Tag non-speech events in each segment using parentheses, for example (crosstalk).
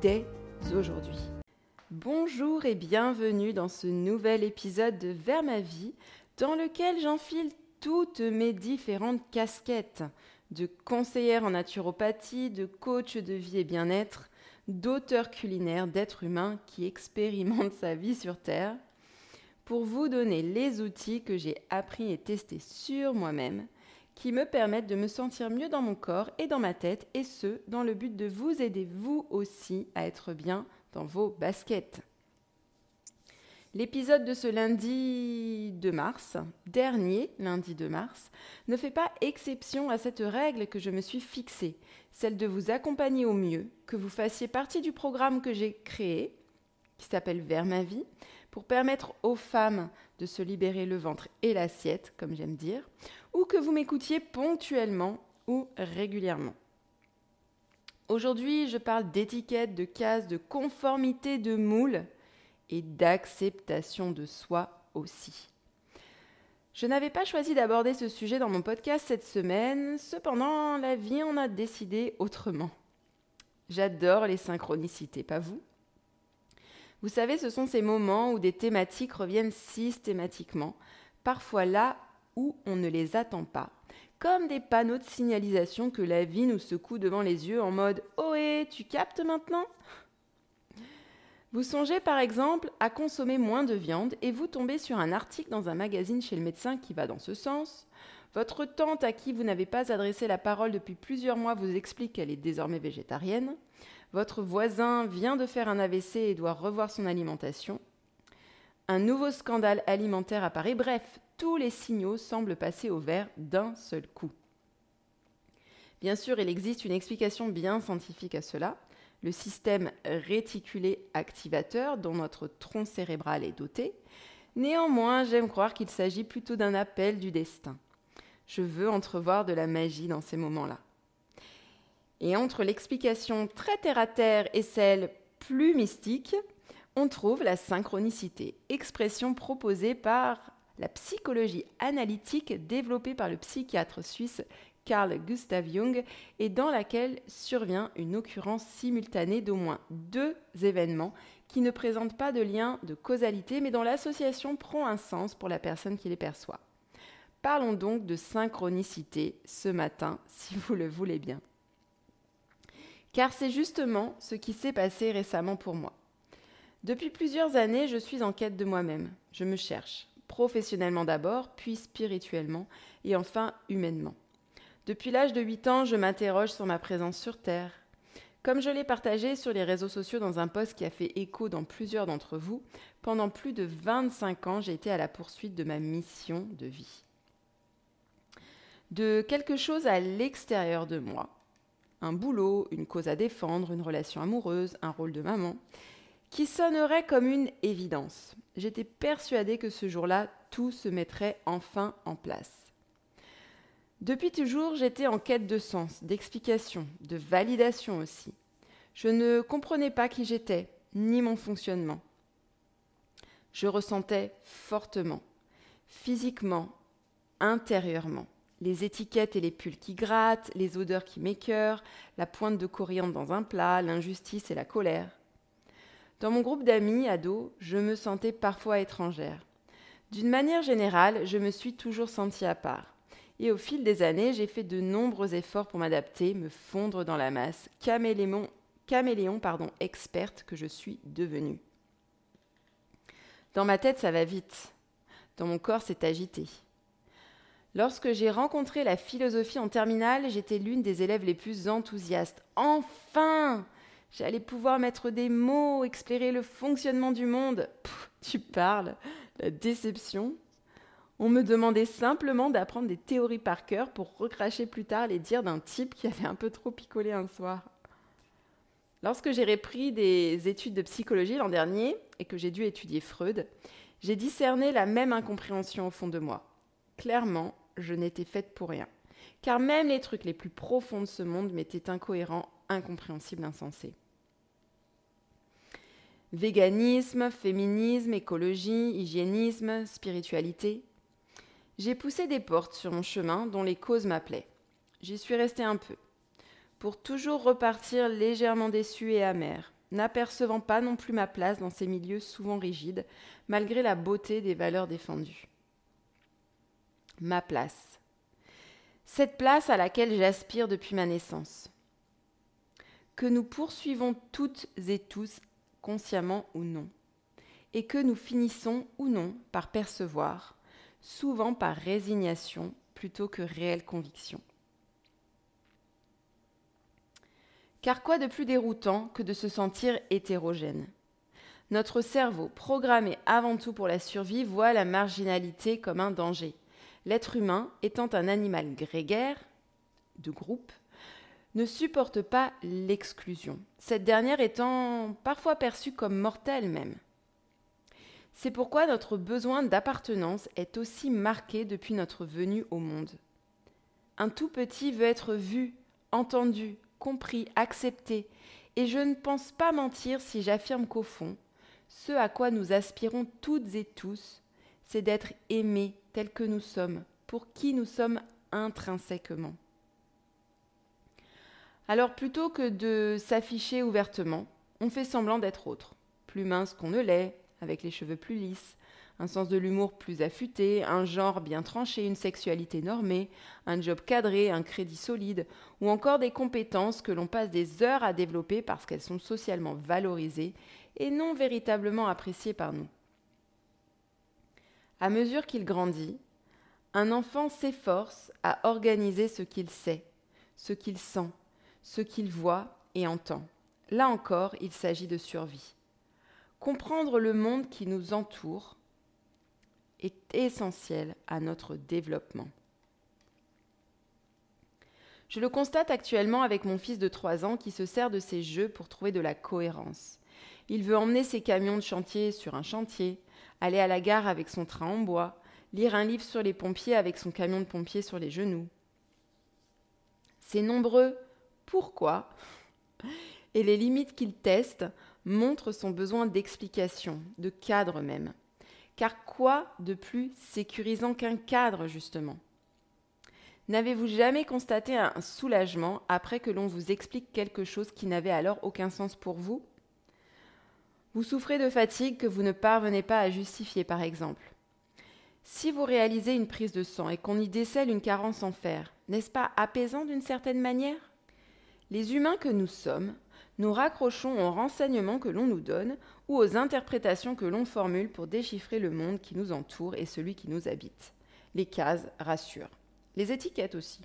dès aujourd'hui. Bonjour et bienvenue dans ce nouvel épisode de Vers ma vie dans lequel j'enfile toutes mes différentes casquettes de conseillère en naturopathie, de coach de vie et bien-être, d'auteur culinaire, d'être humain qui expérimente sa vie sur Terre pour vous donner les outils que j'ai appris et testés sur moi-même qui me permettent de me sentir mieux dans mon corps et dans ma tête, et ce, dans le but de vous aider vous aussi à être bien dans vos baskets. L'épisode de ce lundi de mars, dernier lundi de mars, ne fait pas exception à cette règle que je me suis fixée, celle de vous accompagner au mieux, que vous fassiez partie du programme que j'ai créé, qui s'appelle Vers ma vie, pour permettre aux femmes de se libérer le ventre et l'assiette, comme j'aime dire, ou que vous m'écoutiez ponctuellement ou régulièrement. Aujourd'hui, je parle d'étiquette, de cases, de conformité de moule et d'acceptation de soi aussi. Je n'avais pas choisi d'aborder ce sujet dans mon podcast cette semaine, cependant la vie en a décidé autrement. J'adore les synchronicités, pas vous? Vous savez, ce sont ces moments où des thématiques reviennent systématiquement, parfois là où on ne les attend pas, comme des panneaux de signalisation que la vie nous secoue devant les yeux en mode Ohé, tu captes maintenant? Vous songez par exemple à consommer moins de viande et vous tombez sur un article dans un magazine chez le médecin qui va dans ce sens. Votre tante à qui vous n'avez pas adressé la parole depuis plusieurs mois vous explique qu'elle est désormais végétarienne. Votre voisin vient de faire un AVC et doit revoir son alimentation. Un nouveau scandale alimentaire apparaît. Bref, tous les signaux semblent passer au vert d'un seul coup. Bien sûr, il existe une explication bien scientifique à cela. Le système réticulé activateur dont notre tronc cérébral est doté. Néanmoins, j'aime croire qu'il s'agit plutôt d'un appel du destin. Je veux entrevoir de la magie dans ces moments-là. Et entre l'explication très terre-à-terre et celle plus mystique, on trouve la synchronicité, expression proposée par la psychologie analytique développée par le psychiatre suisse Carl Gustav Jung et dans laquelle survient une occurrence simultanée d'au moins deux événements qui ne présentent pas de lien de causalité mais dont l'association prend un sens pour la personne qui les perçoit. Parlons donc de synchronicité ce matin, (laughs) si vous le voulez bien. Car c'est justement ce qui s'est passé récemment pour moi. Depuis plusieurs années, je suis en quête de moi-même. Je me cherche, professionnellement d'abord, puis spirituellement, et enfin humainement. Depuis l'âge de 8 ans, je m'interroge sur ma présence sur Terre. Comme je l'ai partagé sur les réseaux sociaux dans un post qui a fait écho dans plusieurs d'entre vous, pendant plus de 25 ans, j'ai été à la poursuite de ma mission de vie. De quelque chose à l'extérieur de moi, un boulot, une cause à défendre, une relation amoureuse, un rôle de maman, qui sonnerait comme une évidence. J'étais persuadée que ce jour-là, tout se mettrait enfin en place. Depuis toujours, j'étais en quête de sens, d'explication, de validation aussi. Je ne comprenais pas qui j'étais, ni mon fonctionnement. Je ressentais fortement, physiquement, intérieurement les étiquettes et les pulls qui grattent, les odeurs qui m'écœurent, la pointe de coriandre dans un plat, l'injustice et la colère. Dans mon groupe d'amis ados, je me sentais parfois étrangère. D'une manière générale, je me suis toujours sentie à part. Et au fil des années, j'ai fait de nombreux efforts pour m'adapter, me fondre dans la masse, caméléon, caméléon pardon, experte que je suis devenue. Dans ma tête, ça va vite. Dans mon corps, c'est agité. Lorsque j'ai rencontré la philosophie en terminale, j'étais l'une des élèves les plus enthousiastes. Enfin J'allais pouvoir mettre des mots, expliquer le fonctionnement du monde. tu parles, la déception. On me demandait simplement d'apprendre des théories par cœur pour recracher plus tard les dires d'un type qui avait un peu trop picolé un soir. Lorsque j'ai repris des études de psychologie l'an dernier et que j'ai dû étudier Freud, j'ai discerné la même incompréhension au fond de moi. Clairement, je n'étais faite pour rien. Car même les trucs les plus profonds de ce monde m'étaient incohérents, incompréhensibles, insensés. Véganisme, féminisme, écologie, hygiénisme, spiritualité. J'ai poussé des portes sur mon chemin dont les causes m'appelaient. J'y suis restée un peu pour toujours repartir légèrement déçu et amer, n'apercevant pas non plus ma place dans ces milieux souvent rigides, malgré la beauté des valeurs défendues. Ma place. Cette place à laquelle j'aspire depuis ma naissance. Que nous poursuivons toutes et tous, consciemment ou non, et que nous finissons ou non par percevoir, souvent par résignation plutôt que réelle conviction. Car quoi de plus déroutant que de se sentir hétérogène? Notre cerveau, programmé avant tout pour la survie, voit la marginalité comme un danger. L'être humain, étant un animal grégaire, de groupe, ne supporte pas l'exclusion, cette dernière étant parfois perçue comme mortelle même. C'est pourquoi notre besoin d'appartenance est aussi marqué depuis notre venue au monde. Un tout petit veut être vu, entendu, compris, accepté, et je ne pense pas mentir si j'affirme qu'au fond, ce à quoi nous aspirons toutes et tous, c'est d'être aimés tels que nous sommes, pour qui nous sommes intrinsèquement. Alors plutôt que de s'afficher ouvertement, on fait semblant d'être autre, plus mince qu'on ne l'est, avec les cheveux plus lisses, un sens de l'humour plus affûté, un genre bien tranché, une sexualité normée, un job cadré, un crédit solide, ou encore des compétences que l'on passe des heures à développer parce qu'elles sont socialement valorisées et non véritablement appréciées par nous. À mesure qu'il grandit, un enfant s'efforce à organiser ce qu'il sait, ce qu'il sent, ce qu'il voit et entend. Là encore, il s'agit de survie. Comprendre le monde qui nous entoure, est essentiel à notre développement. Je le constate actuellement avec mon fils de 3 ans qui se sert de ses jeux pour trouver de la cohérence. Il veut emmener ses camions de chantier sur un chantier, aller à la gare avec son train en bois, lire un livre sur les pompiers avec son camion de pompier sur les genoux. Ces nombreux pourquoi et les limites qu'il teste montrent son besoin d'explication, de cadre même. Car quoi de plus sécurisant qu'un cadre, justement? N'avez-vous jamais constaté un soulagement après que l'on vous explique quelque chose qui n'avait alors aucun sens pour vous? Vous souffrez de fatigue que vous ne parvenez pas à justifier, par exemple. Si vous réalisez une prise de sang et qu'on y décèle une carence en fer, n'est-ce pas apaisant d'une certaine manière? Les humains que nous sommes nous raccrochons aux renseignements que l'on nous donne ou aux interprétations que l'on formule pour déchiffrer le monde qui nous entoure et celui qui nous habite. Les cases rassurent. Les étiquettes aussi.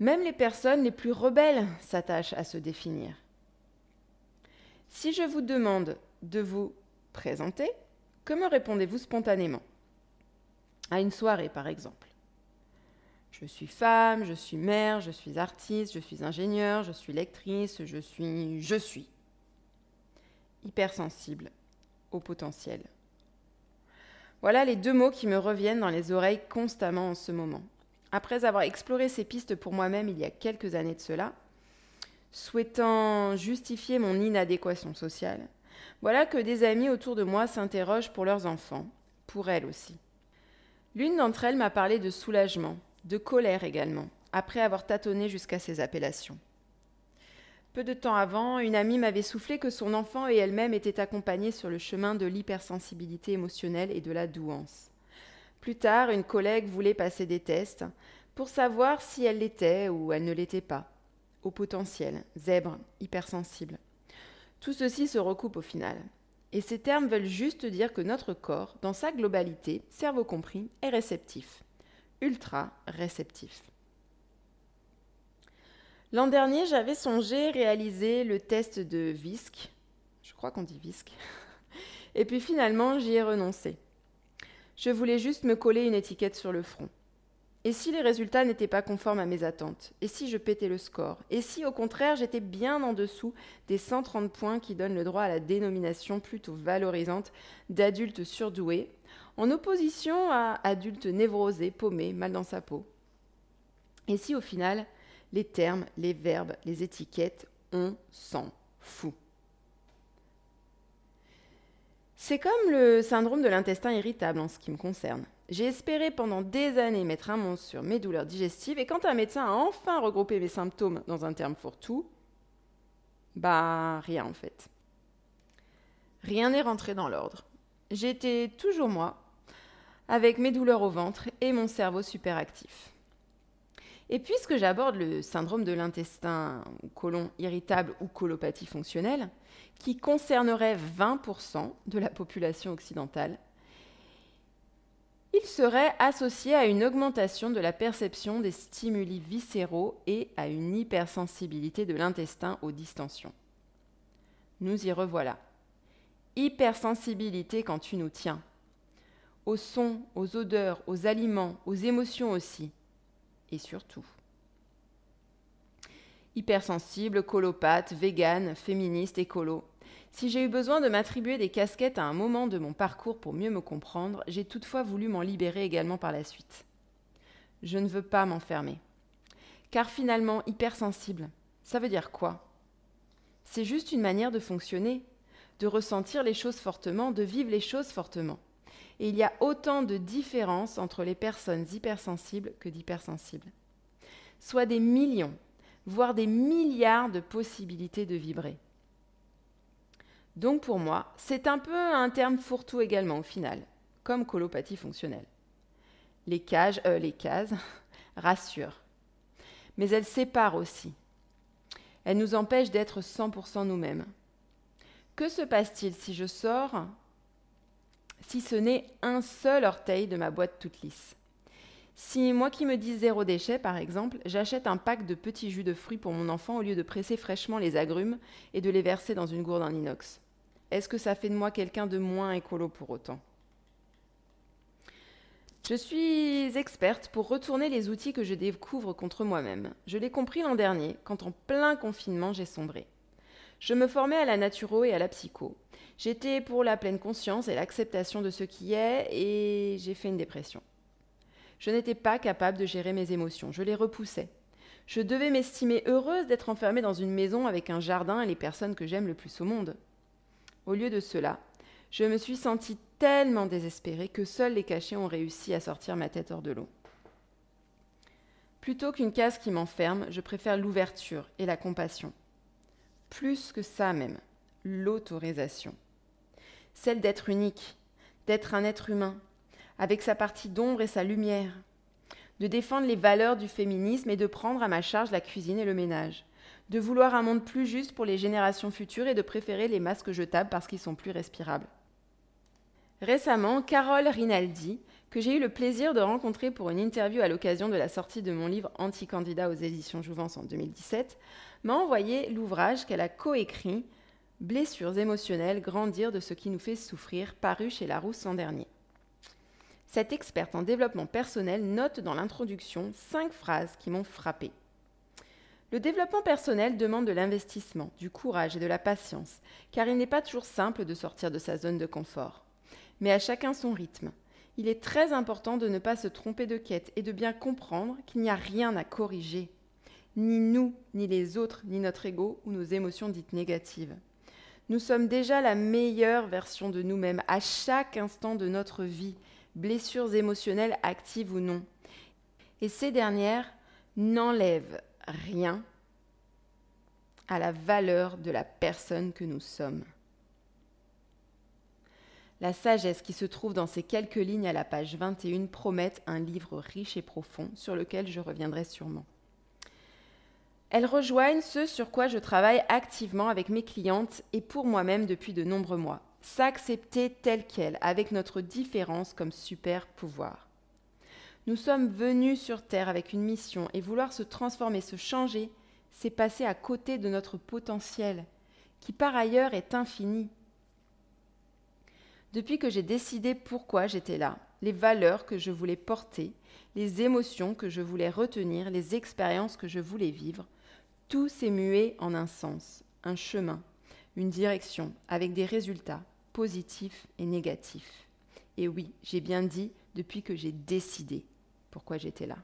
Même les personnes les plus rebelles s'attachent à se définir. Si je vous demande de vous présenter, que me répondez-vous spontanément? À une soirée, par exemple. Je suis femme, je suis mère, je suis artiste, je suis ingénieur, je suis lectrice, je suis... Je suis. Hypersensible au potentiel. Voilà les deux mots qui me reviennent dans les oreilles constamment en ce moment. Après avoir exploré ces pistes pour moi-même il y a quelques années de cela, souhaitant justifier mon inadéquation sociale, voilà que des amis autour de moi s'interrogent pour leurs enfants, pour elles aussi. L'une d'entre elles m'a parlé de soulagement, de colère également, après avoir tâtonné jusqu'à ces appellations. Peu de temps avant, une amie m'avait soufflé que son enfant et elle-même étaient accompagnés sur le chemin de l'hypersensibilité émotionnelle et de la douance. Plus tard, une collègue voulait passer des tests pour savoir si elle l'était ou elle ne l'était pas. Au potentiel, zèbre, hypersensible. Tout ceci se recoupe au final. Et ces termes veulent juste dire que notre corps, dans sa globalité, cerveau compris, est réceptif ultra réceptif. L'an dernier, j'avais songé réaliser le test de VISC. Je crois qu'on dit VISC. (laughs) Et puis finalement, j'y ai renoncé. Je voulais juste me coller une étiquette sur le front. Et si les résultats n'étaient pas conformes à mes attentes? Et si je pétais le score? Et si au contraire j'étais bien en dessous des 130 points qui donnent le droit à la dénomination plutôt valorisante d'adulte surdoué, en opposition à adulte névrosé, paumé, mal dans sa peau Et si au final les termes, les verbes, les étiquettes, on s'en fout c'est comme le syndrome de l'intestin irritable en ce qui me concerne. J'ai espéré pendant des années mettre un mot sur mes douleurs digestives et quand un médecin a enfin regroupé mes symptômes dans un terme fourre-tout, bah rien en fait. Rien n'est rentré dans l'ordre. J'étais toujours moi, avec mes douleurs au ventre et mon cerveau super actif. Et puisque j'aborde le syndrome de l'intestin colon irritable ou colopathie fonctionnelle, qui concernerait 20% de la population occidentale, il serait associé à une augmentation de la perception des stimuli viscéraux et à une hypersensibilité de l'intestin aux distensions. Nous y revoilà. Hypersensibilité quand tu nous tiens. Aux sons, aux odeurs, aux aliments, aux émotions aussi. Et surtout. Hypersensible, colopathe, végane, féministe, écolo. Si j'ai eu besoin de m'attribuer des casquettes à un moment de mon parcours pour mieux me comprendre, j'ai toutefois voulu m'en libérer également par la suite. Je ne veux pas m'enfermer. Car finalement, hypersensible, ça veut dire quoi? C'est juste une manière de fonctionner, de ressentir les choses fortement, de vivre les choses fortement. Et il y a autant de différences entre les personnes hypersensibles que d'hypersensibles. Soit des millions, voire des milliards de possibilités de vibrer. Donc pour moi, c'est un peu un terme fourre-tout également au final, comme colopathie fonctionnelle. Les, cages, euh, les cases (laughs) rassurent, mais elles séparent aussi. Elles nous empêchent d'être 100% nous-mêmes. Que se passe-t-il si je sors si ce n'est un seul orteil de ma boîte toute lisse si moi qui me dis zéro déchet, par exemple, j'achète un pack de petits jus de fruits pour mon enfant au lieu de presser fraîchement les agrumes et de les verser dans une gourde en inox, est-ce que ça fait de moi quelqu'un de moins écolo pour autant? Je suis experte pour retourner les outils que je découvre contre moi-même. Je l'ai compris l'an dernier, quand en plein confinement j'ai sombré. Je me formais à la naturo et à la psycho. J'étais pour la pleine conscience et l'acceptation de ce qui est, et j'ai fait une dépression. Je n'étais pas capable de gérer mes émotions, je les repoussais. Je devais m'estimer heureuse d'être enfermée dans une maison avec un jardin et les personnes que j'aime le plus au monde. Au lieu de cela, je me suis sentie tellement désespérée que seuls les cachets ont réussi à sortir ma tête hors de l'eau. Plutôt qu'une case qui m'enferme, je préfère l'ouverture et la compassion. Plus que ça même, l'autorisation. Celle d'être unique, d'être un être humain, avec sa partie d'ombre et sa lumière, de défendre les valeurs du féminisme et de prendre à ma charge la cuisine et le ménage, de vouloir un monde plus juste pour les générations futures et de préférer les masques jetables parce qu'ils sont plus respirables. Récemment, Carole Rinaldi, que j'ai eu le plaisir de rencontrer pour une interview à l'occasion de la sortie de mon livre Anti-candidat aux éditions Jouvence en 2017, m'a envoyé l'ouvrage qu'elle a coécrit Blessures émotionnelles, grandir de ce qui nous fait souffrir, paru chez Larousse l'an dernier. Cette experte en développement personnel note dans l'introduction cinq phrases qui m'ont frappée. Le développement personnel demande de l'investissement, du courage et de la patience, car il n'est pas toujours simple de sortir de sa zone de confort. Mais à chacun son rythme. Il est très important de ne pas se tromper de quête et de bien comprendre qu'il n'y a rien à corriger. Ni nous, ni les autres, ni notre ego ou nos émotions dites négatives. Nous sommes déjà la meilleure version de nous-mêmes à chaque instant de notre vie blessures émotionnelles actives ou non. Et ces dernières n'enlèvent rien à la valeur de la personne que nous sommes. La sagesse qui se trouve dans ces quelques lignes à la page 21 promet un livre riche et profond sur lequel je reviendrai sûrement. Elles rejoignent ce sur quoi je travaille activement avec mes clientes et pour moi-même depuis de nombreux mois s'accepter tel quel, avec notre différence comme super pouvoir. Nous sommes venus sur Terre avec une mission et vouloir se transformer, se changer, c'est passer à côté de notre potentiel, qui par ailleurs est infini. Depuis que j'ai décidé pourquoi j'étais là, les valeurs que je voulais porter, les émotions que je voulais retenir, les expériences que je voulais vivre. Tout s'est mué en un sens, un chemin, une direction, avec des résultats positifs et négatifs. Et oui, j'ai bien dit depuis que j'ai décidé pourquoi j'étais là.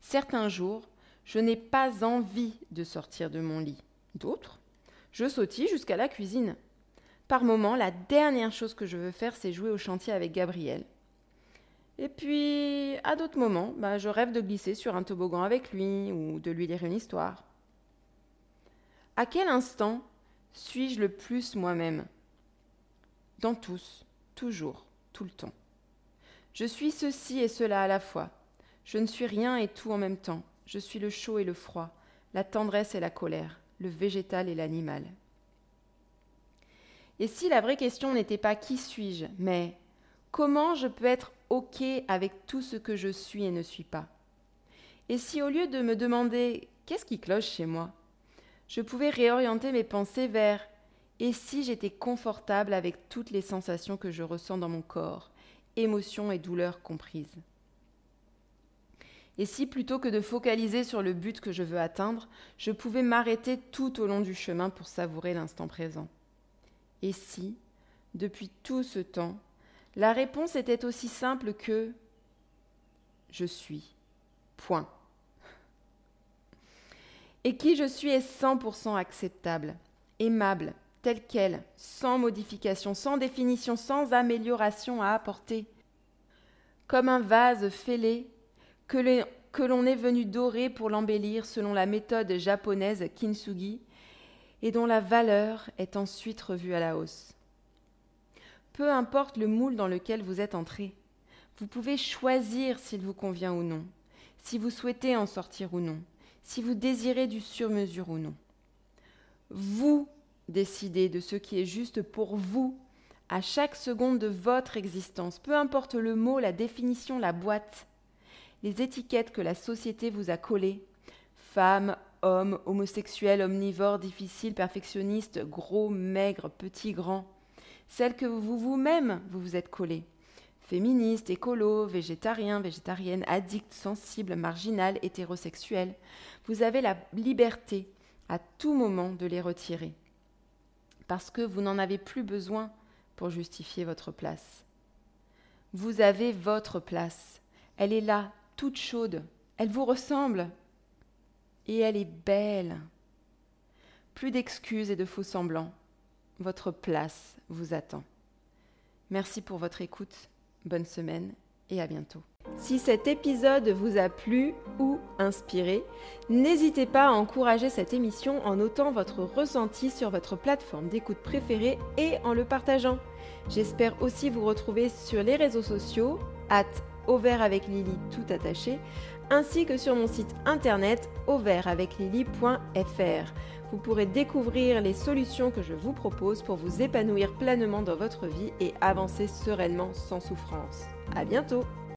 Certains jours, je n'ai pas envie de sortir de mon lit. D'autres, je sautille jusqu'à la cuisine. Par moments, la dernière chose que je veux faire, c'est jouer au chantier avec Gabriel. Et puis, à d'autres moments, bah, je rêve de glisser sur un toboggan avec lui ou de lui lire une histoire. À quel instant suis-je le plus moi-même? Dans tous, toujours, tout le temps. Je suis ceci et cela à la fois. Je ne suis rien et tout en même temps. Je suis le chaud et le froid, la tendresse et la colère, le végétal et l'animal. Et si la vraie question n'était pas qui suis-je, mais comment je peux être OK avec tout ce que je suis et ne suis pas? Et si au lieu de me demander qu'est-ce qui cloche chez moi, je pouvais réorienter mes pensées vers et si j'étais confortable avec toutes les sensations que je ressens dans mon corps, émotions et douleurs comprises? Et si plutôt que de focaliser sur le but que je veux atteindre, je pouvais m'arrêter tout au long du chemin pour savourer l'instant présent? Et si, depuis tout ce temps, la réponse était aussi simple que je suis. Point. Et qui je suis est 100% acceptable, aimable, tel quel, sans modification, sans définition, sans amélioration à apporter. Comme un vase fêlé que l'on est venu dorer pour l'embellir selon la méthode japonaise kintsugi et dont la valeur est ensuite revue à la hausse. Peu importe le moule dans lequel vous êtes entré, vous pouvez choisir s'il vous convient ou non, si vous souhaitez en sortir ou non, si vous désirez du sur-mesure ou non. Vous décidez de ce qui est juste pour vous à chaque seconde de votre existence, peu importe le mot, la définition, la boîte, les étiquettes que la société vous a collées, femme, homme, homosexuel, omnivore, difficile, perfectionniste, gros, maigre, petit, grand celle que vous vous-même vous vous êtes collée. Féministe, écolo, végétarien, végétarienne, addict, sensible, marginal, hétérosexuel. Vous avez la liberté à tout moment de les retirer. Parce que vous n'en avez plus besoin pour justifier votre place. Vous avez votre place. Elle est là, toute chaude. Elle vous ressemble. Et elle est belle. Plus d'excuses et de faux semblants votre place vous attend. Merci pour votre écoute, bonne semaine et à bientôt. Si cet épisode vous a plu ou inspiré, n'hésitez pas à encourager cette émission en notant votre ressenti sur votre plateforme d'écoute préférée et en le partageant. J'espère aussi vous retrouver sur les réseaux sociaux, at avec Lily tout attaché, ainsi que sur mon site internet auvertaveclily.fr vous pourrez découvrir les solutions que je vous propose pour vous épanouir pleinement dans votre vie et avancer sereinement sans souffrance. À bientôt!